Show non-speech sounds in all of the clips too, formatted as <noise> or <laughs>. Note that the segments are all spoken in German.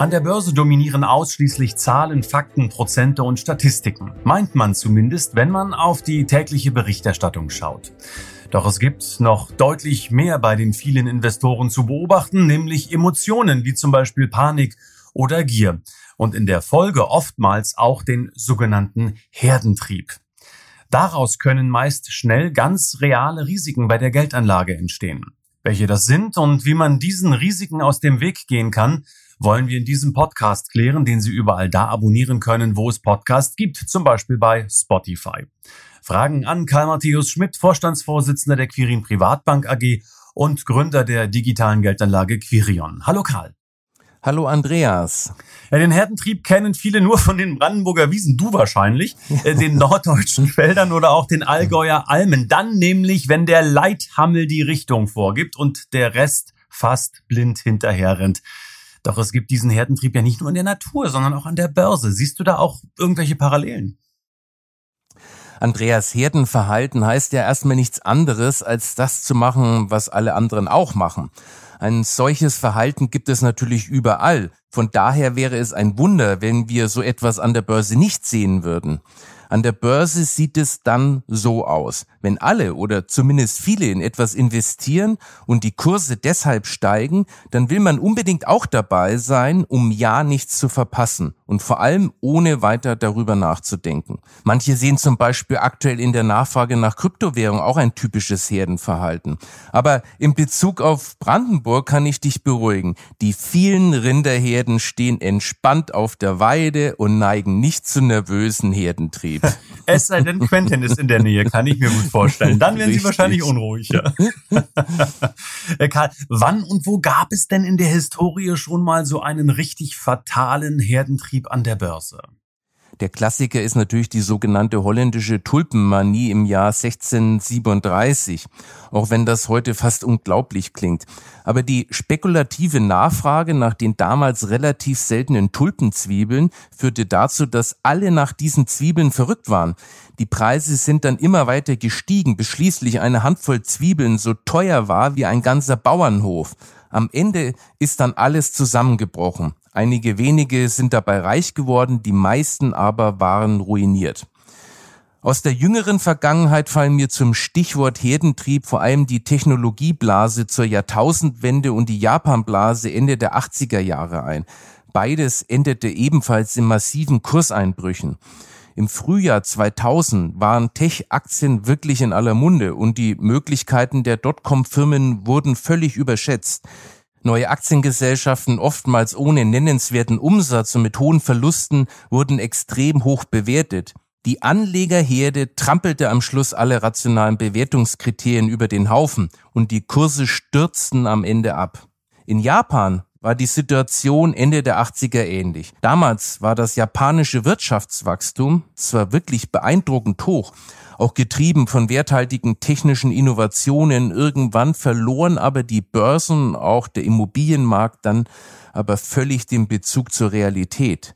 An der Börse dominieren ausschließlich Zahlen, Fakten, Prozente und Statistiken. Meint man zumindest, wenn man auf die tägliche Berichterstattung schaut. Doch es gibt noch deutlich mehr bei den vielen Investoren zu beobachten, nämlich Emotionen wie zum Beispiel Panik oder Gier und in der Folge oftmals auch den sogenannten Herdentrieb. Daraus können meist schnell ganz reale Risiken bei der Geldanlage entstehen. Welche das sind und wie man diesen Risiken aus dem Weg gehen kann, wollen wir in diesem Podcast klären, den Sie überall da abonnieren können, wo es Podcasts gibt, zum Beispiel bei Spotify. Fragen an Karl Matthäus Schmidt, Vorstandsvorsitzender der Quirin Privatbank AG und Gründer der digitalen Geldanlage Quirion. Hallo Karl. Hallo Andreas. Ja, den Herdentrieb kennen viele nur von den Brandenburger Wiesen, du wahrscheinlich, äh, den norddeutschen Feldern oder auch den Allgäuer Almen. Dann nämlich, wenn der Leithammel die Richtung vorgibt und der Rest fast blind hinterher rennt. Doch es gibt diesen Herdentrieb ja nicht nur in der Natur, sondern auch an der Börse. Siehst du da auch irgendwelche Parallelen? Andreas Herdenverhalten heißt ja erstmal nichts anderes, als das zu machen, was alle anderen auch machen. Ein solches Verhalten gibt es natürlich überall. Von daher wäre es ein Wunder, wenn wir so etwas an der Börse nicht sehen würden. An der Börse sieht es dann so aus. Wenn alle oder zumindest viele in etwas investieren und die Kurse deshalb steigen, dann will man unbedingt auch dabei sein, um ja nichts zu verpassen und vor allem ohne weiter darüber nachzudenken. Manche sehen zum Beispiel aktuell in der Nachfrage nach Kryptowährung auch ein typisches Herdenverhalten. Aber in Bezug auf Brandenburg kann ich dich beruhigen. Die vielen Rinderherden stehen entspannt auf der Weide und neigen nicht zu nervösen Herdentrieb. <laughs> Es sei denn, Quentin ist in der Nähe, kann ich mir gut vorstellen. Dann werden Sie wahrscheinlich unruhig. Ja. <laughs> Karl, wann und wo gab es denn in der Historie schon mal so einen richtig fatalen Herdentrieb an der Börse? Der Klassiker ist natürlich die sogenannte holländische Tulpenmanie im Jahr 1637, auch wenn das heute fast unglaublich klingt. Aber die spekulative Nachfrage nach den damals relativ seltenen Tulpenzwiebeln führte dazu, dass alle nach diesen Zwiebeln verrückt waren. Die Preise sind dann immer weiter gestiegen, bis schließlich eine Handvoll Zwiebeln so teuer war wie ein ganzer Bauernhof. Am Ende ist dann alles zusammengebrochen. Einige wenige sind dabei reich geworden, die meisten aber waren ruiniert. Aus der jüngeren Vergangenheit fallen mir zum Stichwort Herdentrieb vor allem die Technologieblase zur Jahrtausendwende und die Japanblase Ende der 80er Jahre ein. Beides endete ebenfalls in massiven Kurseinbrüchen. Im Frühjahr 2000 waren Tech-Aktien wirklich in aller Munde und die Möglichkeiten der Dotcom-Firmen wurden völlig überschätzt. Neue Aktiengesellschaften, oftmals ohne nennenswerten Umsatz und mit hohen Verlusten, wurden extrem hoch bewertet. Die Anlegerherde trampelte am Schluss alle rationalen Bewertungskriterien über den Haufen und die Kurse stürzten am Ende ab. In Japan war die Situation Ende der 80er ähnlich. Damals war das japanische Wirtschaftswachstum zwar wirklich beeindruckend hoch, auch getrieben von werthaltigen technischen Innovationen. Irgendwann verloren aber die Börsen, auch der Immobilienmarkt dann aber völlig den Bezug zur Realität.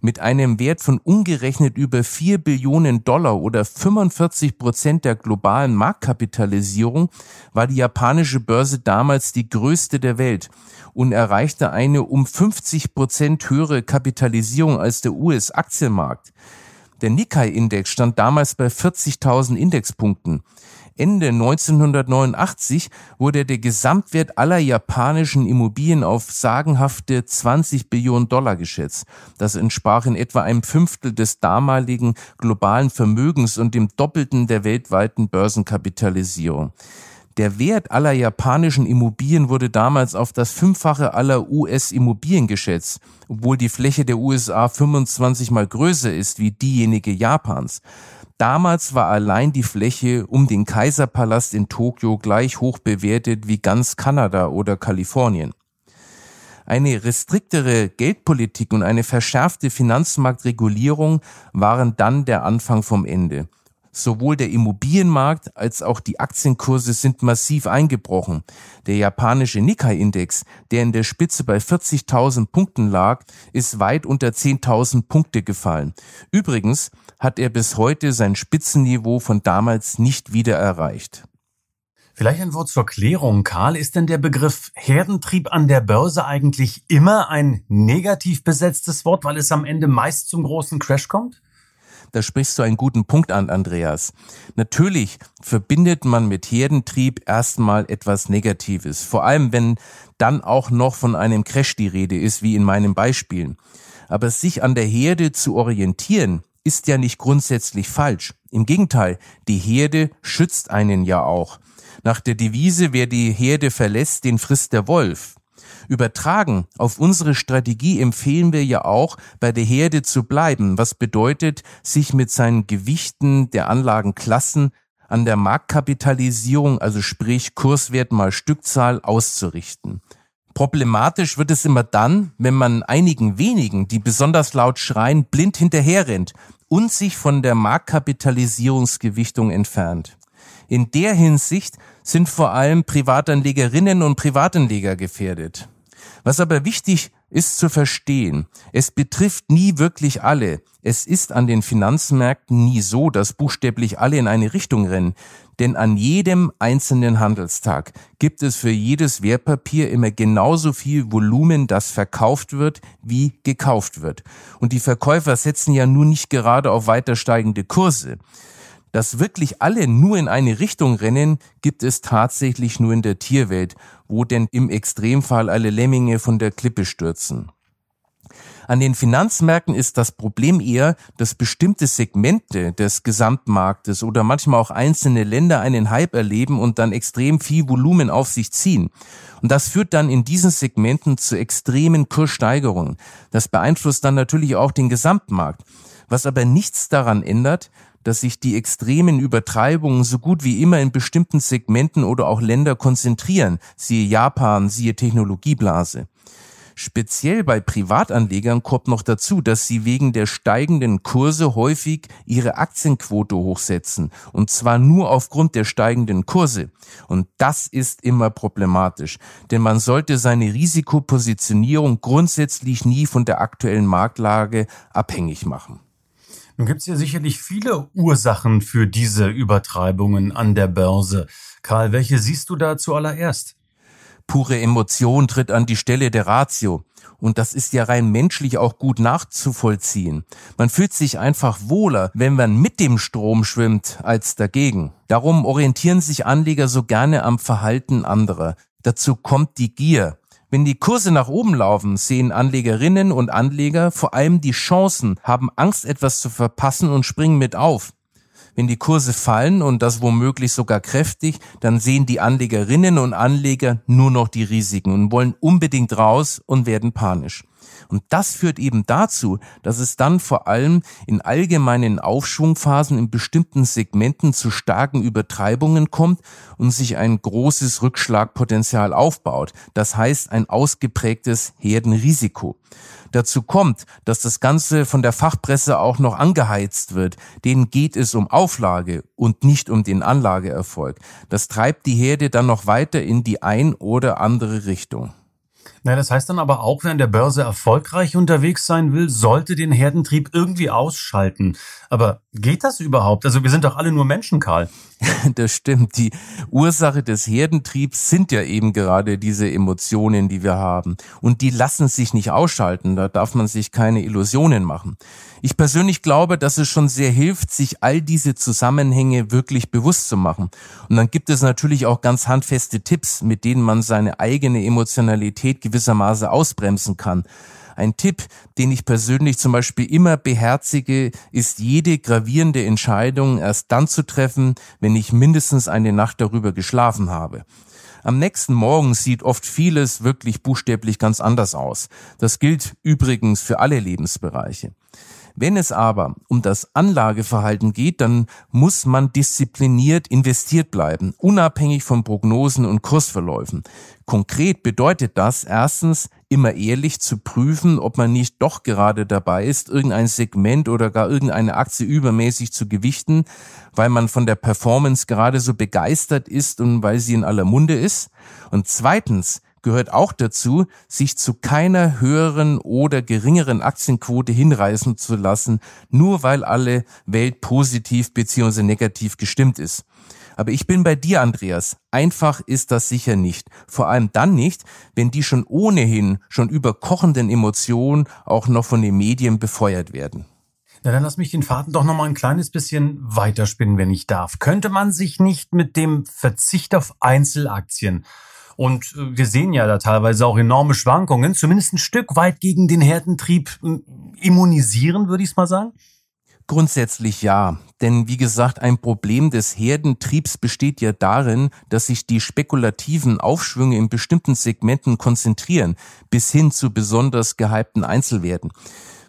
Mit einem Wert von umgerechnet über 4 Billionen Dollar oder 45 Prozent der globalen Marktkapitalisierung war die japanische Börse damals die größte der Welt und erreichte eine um 50 Prozent höhere Kapitalisierung als der US-Aktienmarkt. Der Nikkei-Index stand damals bei 40.000 Indexpunkten. Ende 1989 wurde der Gesamtwert aller japanischen Immobilien auf sagenhafte 20 Billionen Dollar geschätzt. Das entsprach in etwa einem Fünftel des damaligen globalen Vermögens und dem Doppelten der weltweiten Börsenkapitalisierung. Der Wert aller japanischen Immobilien wurde damals auf das Fünffache aller US-Immobilien geschätzt, obwohl die Fläche der USA 25 mal größer ist wie diejenige Japans. Damals war allein die Fläche um den Kaiserpalast in Tokio gleich hoch bewertet wie ganz Kanada oder Kalifornien. Eine restriktere Geldpolitik und eine verschärfte Finanzmarktregulierung waren dann der Anfang vom Ende. Sowohl der Immobilienmarkt als auch die Aktienkurse sind massiv eingebrochen. Der japanische Nikkei-Index, der in der Spitze bei 40.000 Punkten lag, ist weit unter 10.000 Punkte gefallen. Übrigens hat er bis heute sein Spitzenniveau von damals nicht wieder erreicht. Vielleicht ein Wort zur Klärung. Karl, ist denn der Begriff Herdentrieb an der Börse eigentlich immer ein negativ besetztes Wort, weil es am Ende meist zum großen Crash kommt? Da sprichst du einen guten Punkt an, Andreas. Natürlich verbindet man mit Herdentrieb erstmal etwas Negatives. Vor allem, wenn dann auch noch von einem Crash die Rede ist, wie in meinem Beispiel. Aber sich an der Herde zu orientieren, ist ja nicht grundsätzlich falsch. Im Gegenteil, die Herde schützt einen ja auch. Nach der Devise, wer die Herde verlässt, den frisst der Wolf. Übertragen auf unsere Strategie empfehlen wir ja auch, bei der Herde zu bleiben, was bedeutet, sich mit seinen Gewichten der Anlagenklassen an der Marktkapitalisierung, also sprich Kurswert mal Stückzahl, auszurichten. Problematisch wird es immer dann, wenn man einigen wenigen, die besonders laut schreien, blind hinterherrennt und sich von der Marktkapitalisierungsgewichtung entfernt. In der Hinsicht sind vor allem Privatanlegerinnen und Privatanleger gefährdet. Was aber wichtig ist zu verstehen, es betrifft nie wirklich alle. Es ist an den Finanzmärkten nie so, dass buchstäblich alle in eine Richtung rennen. Denn an jedem einzelnen Handelstag gibt es für jedes Wertpapier immer genauso viel Volumen, das verkauft wird, wie gekauft wird. Und die Verkäufer setzen ja nun nicht gerade auf weiter steigende Kurse. Dass wirklich alle nur in eine Richtung rennen, gibt es tatsächlich nur in der Tierwelt, wo denn im Extremfall alle Lemminge von der Klippe stürzen. An den Finanzmärkten ist das Problem eher, dass bestimmte Segmente des Gesamtmarktes oder manchmal auch einzelne Länder einen Hype erleben und dann extrem viel Volumen auf sich ziehen. Und das führt dann in diesen Segmenten zu extremen Kurssteigerungen. Das beeinflusst dann natürlich auch den Gesamtmarkt. Was aber nichts daran ändert, dass sich die extremen Übertreibungen so gut wie immer in bestimmten Segmenten oder auch Länder konzentrieren, siehe Japan, siehe Technologieblase. Speziell bei Privatanlegern kommt noch dazu, dass sie wegen der steigenden Kurse häufig ihre Aktienquote hochsetzen. Und zwar nur aufgrund der steigenden Kurse. Und das ist immer problematisch. Denn man sollte seine Risikopositionierung grundsätzlich nie von der aktuellen Marktlage abhängig machen. Nun gibt es ja sicherlich viele Ursachen für diese Übertreibungen an der Börse. Karl, welche siehst du da zuallererst? Pure Emotion tritt an die Stelle der Ratio. Und das ist ja rein menschlich auch gut nachzuvollziehen. Man fühlt sich einfach wohler, wenn man mit dem Strom schwimmt, als dagegen. Darum orientieren sich Anleger so gerne am Verhalten anderer. Dazu kommt die Gier. Wenn die Kurse nach oben laufen, sehen Anlegerinnen und Anleger vor allem die Chancen, haben Angst, etwas zu verpassen und springen mit auf. Wenn die Kurse fallen und das womöglich sogar kräftig, dann sehen die Anlegerinnen und Anleger nur noch die Risiken und wollen unbedingt raus und werden panisch. Und das führt eben dazu, dass es dann vor allem in allgemeinen Aufschwungphasen in bestimmten Segmenten zu starken Übertreibungen kommt und sich ein großes Rückschlagpotenzial aufbaut. Das heißt ein ausgeprägtes Herdenrisiko. Dazu kommt, dass das Ganze von der Fachpresse auch noch angeheizt wird. Denen geht es um Auflage und nicht um den Anlageerfolg. Das treibt die Herde dann noch weiter in die ein oder andere Richtung. Na, das heißt dann aber auch, wer an der Börse erfolgreich unterwegs sein will, sollte den Herdentrieb irgendwie ausschalten. Aber geht das überhaupt? Also wir sind doch alle nur Menschen, Karl. <laughs> Das stimmt. Die Ursache des Herdentriebs sind ja eben gerade diese Emotionen, die wir haben. Und die lassen sich nicht ausschalten. Da darf man sich keine Illusionen machen. Ich persönlich glaube, dass es schon sehr hilft, sich all diese Zusammenhänge wirklich bewusst zu machen. Und dann gibt es natürlich auch ganz handfeste Tipps, mit denen man seine eigene Emotionalität gewissermaßen ausbremsen kann. Ein Tipp, den ich persönlich zum Beispiel immer beherzige, ist jede gravierende Entscheidung erst dann zu treffen, wenn ich mindestens eine Nacht darüber geschlafen habe. Am nächsten Morgen sieht oft vieles wirklich buchstäblich ganz anders aus. Das gilt übrigens für alle Lebensbereiche. Wenn es aber um das Anlageverhalten geht, dann muss man diszipliniert investiert bleiben, unabhängig von Prognosen und Kursverläufen. Konkret bedeutet das erstens, immer ehrlich zu prüfen, ob man nicht doch gerade dabei ist, irgendein Segment oder gar irgendeine Aktie übermäßig zu gewichten, weil man von der Performance gerade so begeistert ist und weil sie in aller Munde ist. Und zweitens gehört auch dazu, sich zu keiner höheren oder geringeren Aktienquote hinreißen zu lassen, nur weil alle Welt positiv bzw. negativ gestimmt ist. Aber ich bin bei dir, Andreas. Einfach ist das sicher nicht. Vor allem dann nicht, wenn die schon ohnehin schon überkochenden Emotionen auch noch von den Medien befeuert werden. Na, dann lass mich den Faden doch noch mal ein kleines bisschen weiterspinnen, wenn ich darf. Könnte man sich nicht mit dem Verzicht auf Einzelaktien und äh, wir sehen ja da teilweise auch enorme Schwankungen, zumindest ein Stück weit gegen den Herdentrieb äh, immunisieren, würde ich es mal sagen? Grundsätzlich ja. Denn wie gesagt, ein Problem des Herdentriebs besteht ja darin, dass sich die spekulativen Aufschwünge in bestimmten Segmenten konzentrieren, bis hin zu besonders gehypten Einzelwerten.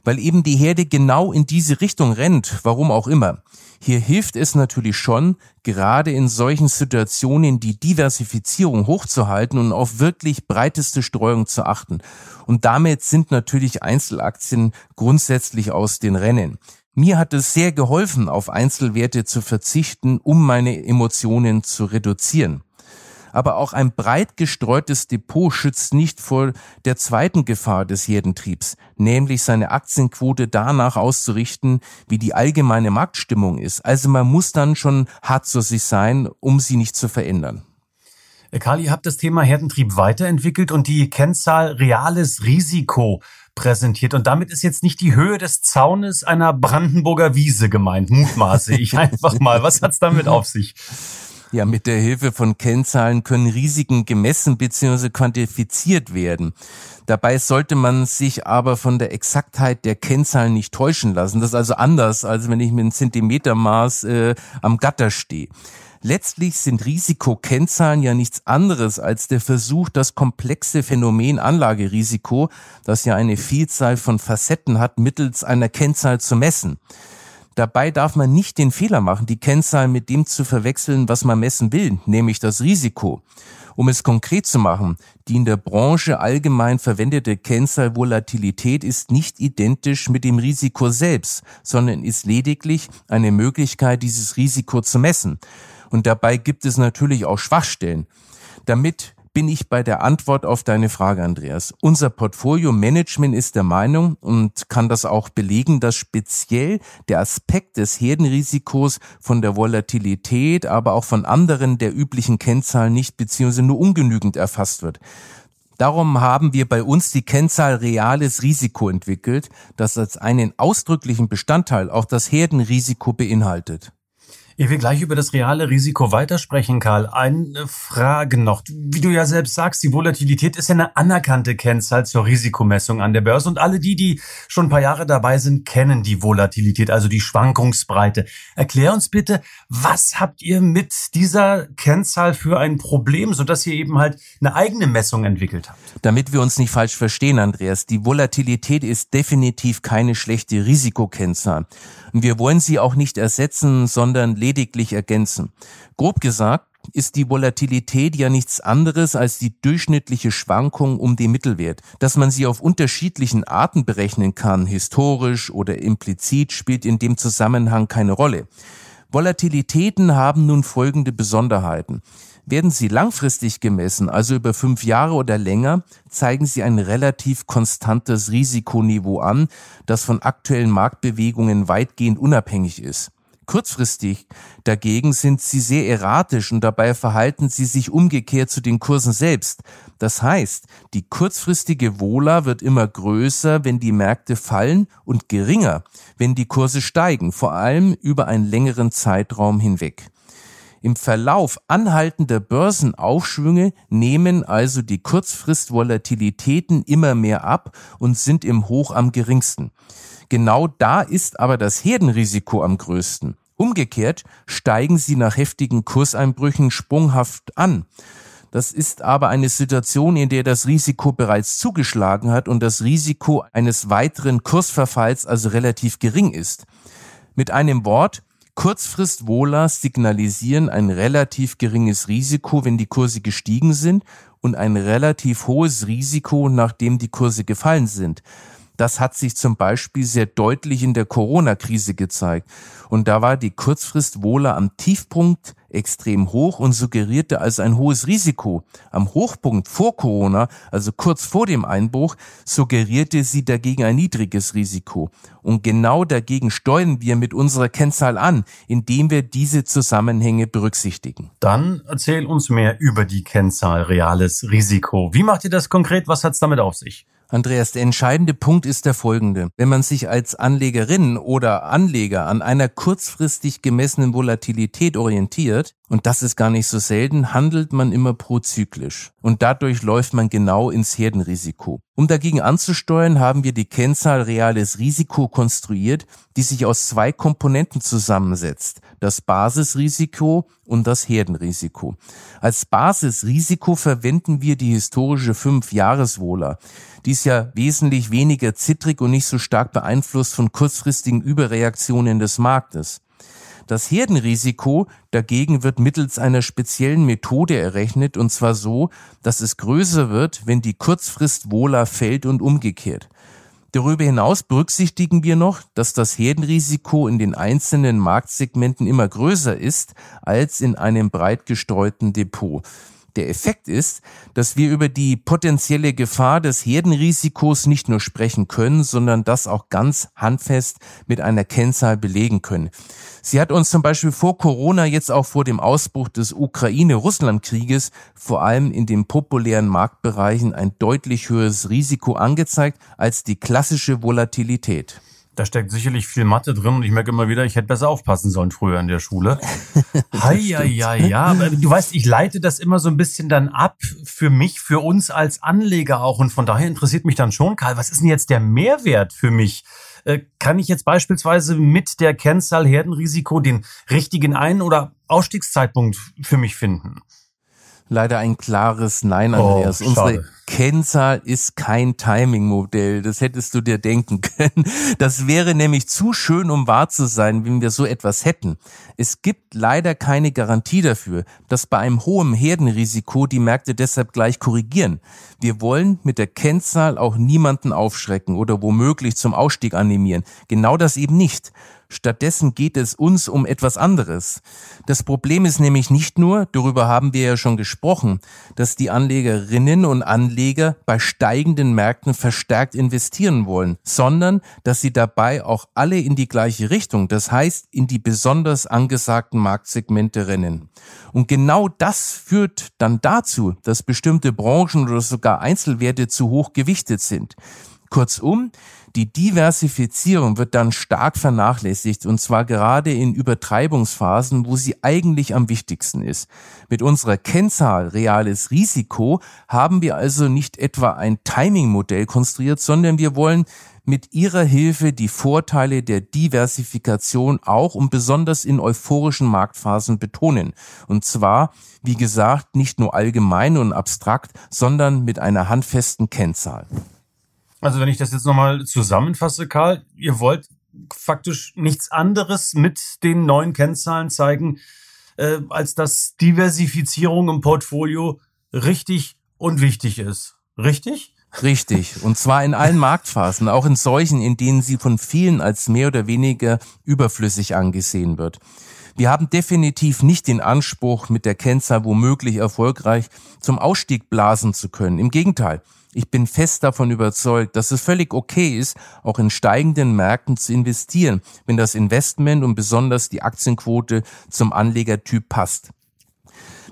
Weil eben die Herde genau in diese Richtung rennt, warum auch immer. Hier hilft es natürlich schon, gerade in solchen Situationen die Diversifizierung hochzuhalten und auf wirklich breiteste Streuung zu achten. Und damit sind natürlich Einzelaktien grundsätzlich aus den Rennen. Mir hat es sehr geholfen, auf Einzelwerte zu verzichten, um meine Emotionen zu reduzieren. Aber auch ein breit gestreutes Depot schützt nicht vor der zweiten Gefahr des Herdentriebs, nämlich seine Aktienquote danach auszurichten, wie die allgemeine Marktstimmung ist. Also man muss dann schon hart zu sich sein, um sie nicht zu verändern. Kali, ihr habt das Thema Herdentrieb weiterentwickelt und die Kennzahl reales Risiko präsentiert. Und damit ist jetzt nicht die Höhe des Zaunes einer Brandenburger Wiese gemeint, mutmaße ich <laughs> einfach mal. Was hat's damit auf sich? Ja, mit der Hilfe von Kennzahlen können Risiken gemessen bzw. quantifiziert werden. Dabei sollte man sich aber von der Exaktheit der Kennzahlen nicht täuschen lassen. Das ist also anders, als wenn ich mit einem Zentimetermaß äh, am Gatter stehe. Letztlich sind Risikokennzahlen ja nichts anderes als der Versuch, das komplexe Phänomen Anlagerisiko, das ja eine Vielzahl von Facetten hat, mittels einer Kennzahl zu messen. Dabei darf man nicht den Fehler machen, die Kennzahl mit dem zu verwechseln, was man messen will, nämlich das Risiko. Um es konkret zu machen, die in der Branche allgemein verwendete Kennzahl Volatilität ist nicht identisch mit dem Risiko selbst, sondern ist lediglich eine Möglichkeit, dieses Risiko zu messen. Und dabei gibt es natürlich auch Schwachstellen. Damit bin ich bei der Antwort auf deine Frage, Andreas. Unser Portfolio-Management ist der Meinung und kann das auch belegen, dass speziell der Aspekt des Herdenrisikos von der Volatilität, aber auch von anderen der üblichen Kennzahlen nicht bzw. nur ungenügend erfasst wird. Darum haben wir bei uns die Kennzahl reales Risiko entwickelt, das als einen ausdrücklichen Bestandteil auch das Herdenrisiko beinhaltet. Ich will gleich über das reale Risiko weitersprechen, Karl. Eine Frage noch. Wie du ja selbst sagst, die Volatilität ist ja eine anerkannte Kennzahl zur Risikomessung an der Börse. Und alle die, die schon ein paar Jahre dabei sind, kennen die Volatilität, also die Schwankungsbreite. Erklär uns bitte, was habt ihr mit dieser Kennzahl für ein Problem, sodass ihr eben halt eine eigene Messung entwickelt habt? Damit wir uns nicht falsch verstehen, Andreas, die Volatilität ist definitiv keine schlechte Risikokennzahl. Und wir wollen sie auch nicht ersetzen, sondern lediglich ergänzen. Grob gesagt ist die Volatilität ja nichts anderes als die durchschnittliche Schwankung um den Mittelwert. Dass man sie auf unterschiedlichen Arten berechnen kann, historisch oder implizit, spielt in dem Zusammenhang keine Rolle. Volatilitäten haben nun folgende Besonderheiten. Werden sie langfristig gemessen, also über fünf Jahre oder länger, zeigen sie ein relativ konstantes Risikoniveau an, das von aktuellen Marktbewegungen weitgehend unabhängig ist. Kurzfristig dagegen sind sie sehr erratisch und dabei verhalten sie sich umgekehrt zu den Kursen selbst. Das heißt, die kurzfristige Vola wird immer größer, wenn die Märkte fallen und geringer, wenn die Kurse steigen, vor allem über einen längeren Zeitraum hinweg. Im Verlauf anhaltender Börsenaufschwünge nehmen also die Kurzfristvolatilitäten immer mehr ab und sind im Hoch am geringsten. Genau da ist aber das Herdenrisiko am größten. Umgekehrt steigen sie nach heftigen Kurseinbrüchen sprunghaft an. Das ist aber eine Situation, in der das Risiko bereits zugeschlagen hat und das Risiko eines weiteren Kursverfalls also relativ gering ist. Mit einem Wort, Kurzfrist-Wohler signalisieren ein relativ geringes Risiko, wenn die Kurse gestiegen sind und ein relativ hohes Risiko, nachdem die Kurse gefallen sind. Das hat sich zum Beispiel sehr deutlich in der Corona-Krise gezeigt. Und da war die Kurzfrist-Wohler am Tiefpunkt extrem hoch und suggerierte also ein hohes Risiko. Am Hochpunkt vor Corona, also kurz vor dem Einbruch, suggerierte sie dagegen ein niedriges Risiko. Und genau dagegen steuern wir mit unserer Kennzahl an, indem wir diese Zusammenhänge berücksichtigen. Dann erzähl uns mehr über die Kennzahl reales Risiko. Wie macht ihr das konkret? Was hat's damit auf sich? Andreas, der entscheidende Punkt ist der folgende. Wenn man sich als Anlegerin oder Anleger an einer kurzfristig gemessenen Volatilität orientiert, und das ist gar nicht so selten, handelt man immer prozyklisch. Und dadurch läuft man genau ins Herdenrisiko. Um dagegen anzusteuern, haben wir die Kennzahl reales Risiko konstruiert, die sich aus zwei Komponenten zusammensetzt. Das Basisrisiko und das Herdenrisiko. Als Basisrisiko verwenden wir die historische 5-Jahres-Wohler. Die ist ja wesentlich weniger zittrig und nicht so stark beeinflusst von kurzfristigen Überreaktionen des Marktes. Das Herdenrisiko dagegen wird mittels einer speziellen Methode errechnet und zwar so, dass es größer wird, wenn die Kurzfrist wohler fällt und umgekehrt. Darüber hinaus berücksichtigen wir noch, dass das Herdenrisiko in den einzelnen Marktsegmenten immer größer ist als in einem breit gestreuten Depot. Der Effekt ist, dass wir über die potenzielle Gefahr des Herdenrisikos nicht nur sprechen können, sondern das auch ganz handfest mit einer Kennzahl belegen können. Sie hat uns zum Beispiel vor Corona jetzt auch vor dem Ausbruch des Ukraine-Russland-Krieges vor allem in den populären Marktbereichen ein deutlich höheres Risiko angezeigt als die klassische Volatilität. Da steckt sicherlich viel Mathe drin und ich merke immer wieder, ich hätte besser aufpassen sollen früher in der Schule. <laughs> Hei, ja, ja, ja. Du weißt, ich leite das immer so ein bisschen dann ab für mich, für uns als Anleger auch. Und von daher interessiert mich dann schon, Karl, was ist denn jetzt der Mehrwert für mich? Äh, kann ich jetzt beispielsweise mit der Kennzahl Herdenrisiko den richtigen Ein- oder Ausstiegszeitpunkt für mich finden? Leider ein klares Nein, oh, Andreas. Oh, Unsere Kennzahl ist kein Timing-Modell. Das hättest du dir denken <laughs> können. Das wäre nämlich zu schön, um wahr zu sein, wenn wir so etwas hätten. Es gibt leider keine Garantie dafür, dass bei einem hohen Herdenrisiko die Märkte deshalb gleich korrigieren. Wir wollen mit der Kennzahl auch niemanden aufschrecken oder womöglich zum Ausstieg animieren. Genau das eben nicht. Stattdessen geht es uns um etwas anderes. Das Problem ist nämlich nicht nur, darüber haben wir ja schon gesprochen, dass die Anlegerinnen und Anleger bei steigenden Märkten verstärkt investieren wollen, sondern dass sie dabei auch alle in die gleiche Richtung, das heißt in die besonders angesagten Marktsegmente rennen. Und genau das führt dann dazu, dass bestimmte Branchen oder sogar Einzelwerte zu hoch gewichtet sind. Kurzum, die Diversifizierung wird dann stark vernachlässigt und zwar gerade in Übertreibungsphasen, wo sie eigentlich am wichtigsten ist. Mit unserer Kennzahl reales Risiko haben wir also nicht etwa ein Timing-Modell konstruiert, sondern wir wollen mit ihrer Hilfe die Vorteile der Diversifikation auch und besonders in euphorischen Marktphasen betonen. Und zwar, wie gesagt, nicht nur allgemein und abstrakt, sondern mit einer handfesten Kennzahl. Also wenn ich das jetzt nochmal zusammenfasse, Karl, ihr wollt faktisch nichts anderes mit den neuen Kennzahlen zeigen, äh, als dass Diversifizierung im Portfolio richtig und wichtig ist. Richtig? Richtig. Und zwar in allen Marktphasen, auch in solchen, in denen sie von vielen als mehr oder weniger überflüssig angesehen wird. Wir haben definitiv nicht den Anspruch, mit der Kennzahl womöglich erfolgreich zum Ausstieg blasen zu können. Im Gegenteil. Ich bin fest davon überzeugt, dass es völlig okay ist, auch in steigenden Märkten zu investieren, wenn das Investment und besonders die Aktienquote zum Anlegertyp passt.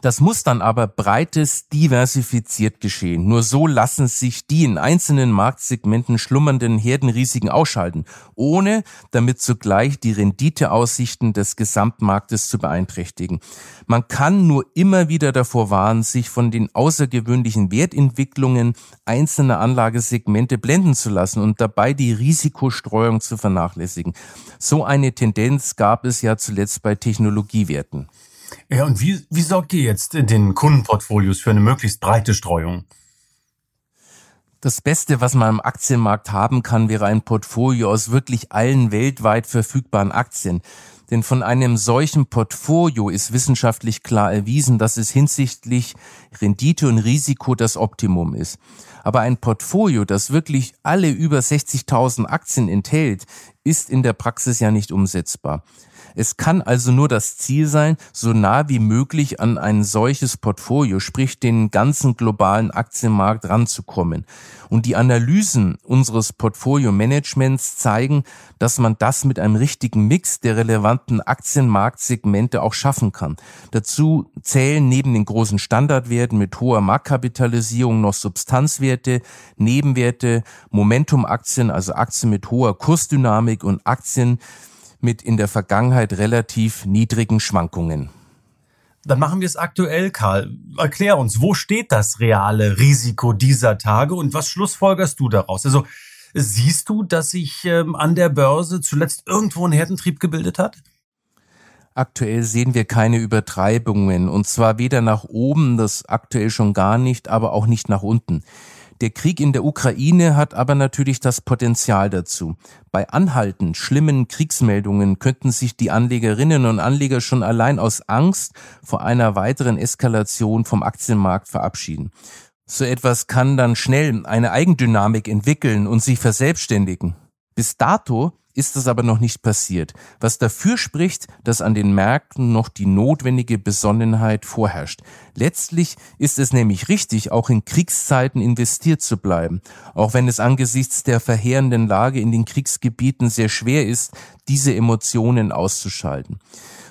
Das muss dann aber breites diversifiziert geschehen. Nur so lassen sich die in einzelnen Marktsegmenten schlummernden Herdenrisiken ausschalten, ohne damit zugleich die Renditeaussichten des Gesamtmarktes zu beeinträchtigen. Man kann nur immer wieder davor warnen, sich von den außergewöhnlichen Wertentwicklungen einzelner Anlagesegmente blenden zu lassen und dabei die Risikostreuung zu vernachlässigen. So eine Tendenz gab es ja zuletzt bei Technologiewerten. Ja, und wie, wie sorgt ihr jetzt in den Kundenportfolios für eine möglichst breite Streuung? Das Beste, was man im Aktienmarkt haben kann, wäre ein Portfolio aus wirklich allen weltweit verfügbaren Aktien. Denn von einem solchen Portfolio ist wissenschaftlich klar erwiesen, dass es hinsichtlich Rendite und Risiko das Optimum ist. Aber ein Portfolio, das wirklich alle über 60.000 Aktien enthält, ist in der Praxis ja nicht umsetzbar. Es kann also nur das Ziel sein, so nah wie möglich an ein solches Portfolio, sprich den ganzen globalen Aktienmarkt ranzukommen. Und die Analysen unseres Portfolio-Managements zeigen, dass man das mit einem richtigen Mix der relevanten Aktienmarktsegmente auch schaffen kann. Dazu zählen neben den großen Standardwerten mit hoher Marktkapitalisierung noch Substanzwerte, Nebenwerte, Momentumaktien, also Aktien mit hoher Kursdynamik und Aktien, mit in der Vergangenheit relativ niedrigen Schwankungen. Dann machen wir es aktuell, Karl. Erklär uns, wo steht das reale Risiko dieser Tage und was schlussfolgerst du daraus? Also siehst du, dass sich ähm, an der Börse zuletzt irgendwo ein Herdentrieb gebildet hat? Aktuell sehen wir keine Übertreibungen und zwar weder nach oben, das aktuell schon gar nicht, aber auch nicht nach unten. Der Krieg in der Ukraine hat aber natürlich das Potenzial dazu. Bei anhaltend schlimmen Kriegsmeldungen könnten sich die Anlegerinnen und Anleger schon allein aus Angst vor einer weiteren Eskalation vom Aktienmarkt verabschieden. So etwas kann dann schnell eine Eigendynamik entwickeln und sich verselbstständigen. Bis dato ist das aber noch nicht passiert, was dafür spricht, dass an den Märkten noch die notwendige Besonnenheit vorherrscht. Letztlich ist es nämlich richtig, auch in Kriegszeiten investiert zu bleiben, auch wenn es angesichts der verheerenden Lage in den Kriegsgebieten sehr schwer ist, diese Emotionen auszuschalten.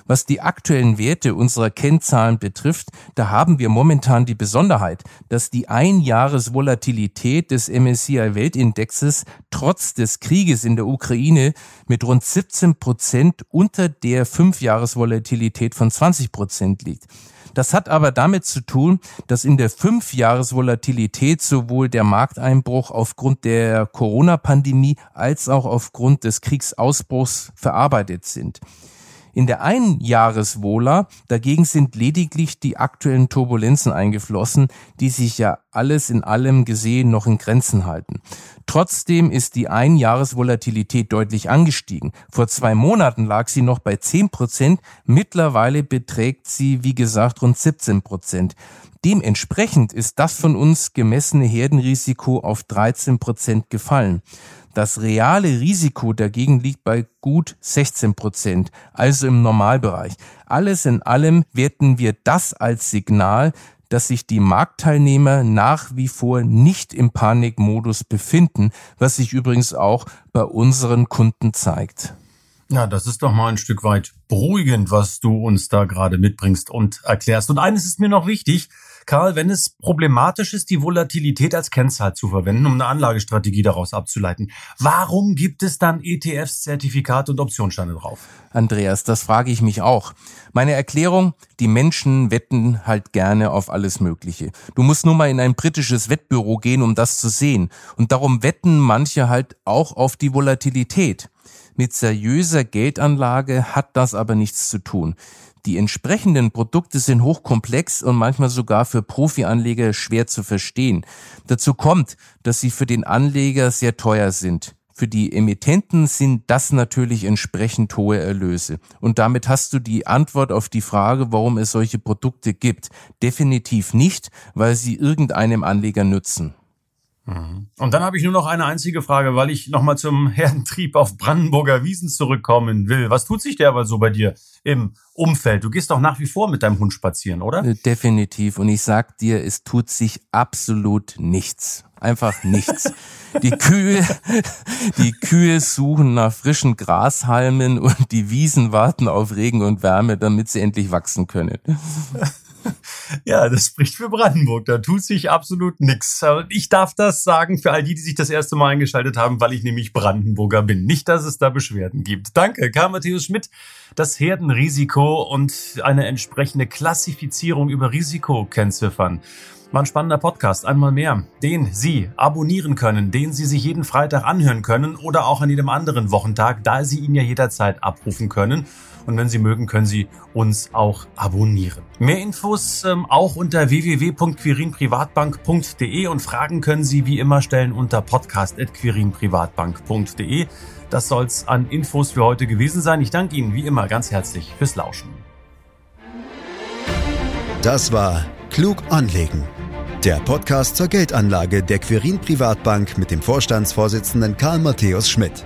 Was die aktuellen Werte unserer Kennzahlen betrifft, da haben wir momentan die Besonderheit, dass die Einjahresvolatilität des MSCI Weltindexes trotz des Krieges in der Ukraine mit rund 17 Prozent unter der Fünfjahresvolatilität von 20 Prozent liegt. Das hat aber damit zu tun, dass in der Fünfjahresvolatilität sowohl der Markteinbruch aufgrund der Corona-Pandemie als auch aufgrund des Kriegsausbruchs verarbeitet sind. In der Einjahreswohler dagegen sind lediglich die aktuellen Turbulenzen eingeflossen, die sich ja alles in allem gesehen noch in Grenzen halten. Trotzdem ist die Einjahresvolatilität deutlich angestiegen. Vor zwei Monaten lag sie noch bei 10 Prozent, mittlerweile beträgt sie, wie gesagt, rund 17 Prozent. Dementsprechend ist das von uns gemessene Herdenrisiko auf 13 Prozent gefallen. Das reale Risiko dagegen liegt bei gut 16 Prozent, also im Normalbereich. Alles in allem werten wir das als Signal, dass sich die Marktteilnehmer nach wie vor nicht im Panikmodus befinden, was sich übrigens auch bei unseren Kunden zeigt. Ja, das ist doch mal ein Stück weit beruhigend, was du uns da gerade mitbringst und erklärst. Und eines ist mir noch wichtig. Karl, wenn es problematisch ist, die Volatilität als Kennzahl zu verwenden, um eine Anlagestrategie daraus abzuleiten, warum gibt es dann ETFs, Zertifikate und Optionssteine drauf? Andreas, das frage ich mich auch. Meine Erklärung, die Menschen wetten halt gerne auf alles Mögliche. Du musst nur mal in ein britisches Wettbüro gehen, um das zu sehen. Und darum wetten manche halt auch auf die Volatilität. Mit seriöser Geldanlage hat das aber nichts zu tun. Die entsprechenden Produkte sind hochkomplex und manchmal sogar für Profianleger schwer zu verstehen. Dazu kommt, dass sie für den Anleger sehr teuer sind. Für die Emittenten sind das natürlich entsprechend hohe Erlöse. Und damit hast du die Antwort auf die Frage, warum es solche Produkte gibt. Definitiv nicht, weil sie irgendeinem Anleger nützen. Mhm. Und dann habe ich nur noch eine einzige Frage, weil ich nochmal zum <laughs> Herdentrieb auf Brandenburger Wiesen zurückkommen will. Was tut sich derweil so bei dir im Umfeld? Du gehst doch nach wie vor mit deinem Hund spazieren, oder? Äh, definitiv. Und ich sag dir, es tut sich absolut nichts. Einfach nichts. <laughs> Die Kühe, <laughs> die Kühe suchen nach frischen Grashalmen und die Wiesen warten auf Regen und Wärme, damit sie endlich wachsen können. <laughs> Ja, das spricht für Brandenburg. Da tut sich absolut nichts. Ich darf das sagen für all die, die sich das erste Mal eingeschaltet haben, weil ich nämlich Brandenburger bin. Nicht, dass es da Beschwerden gibt. Danke, Karl Matthäus Schmidt. Das Herdenrisiko und eine entsprechende Klassifizierung über Risikokennziffern War ein spannender Podcast, einmal mehr, den Sie abonnieren können, den Sie sich jeden Freitag anhören können oder auch an jedem anderen Wochentag, da Sie ihn ja jederzeit abrufen können. Und wenn Sie mögen, können Sie uns auch abonnieren. Mehr Infos ähm, auch unter www.quirinprivatbank.de und Fragen können Sie wie immer stellen unter podcast.quirinprivatbank.de. Das soll's an Infos für heute gewesen sein. Ich danke Ihnen wie immer ganz herzlich fürs Lauschen. Das war Klug anlegen der Podcast zur Geldanlage der Quirin Privatbank mit dem Vorstandsvorsitzenden Karl Matthäus Schmidt.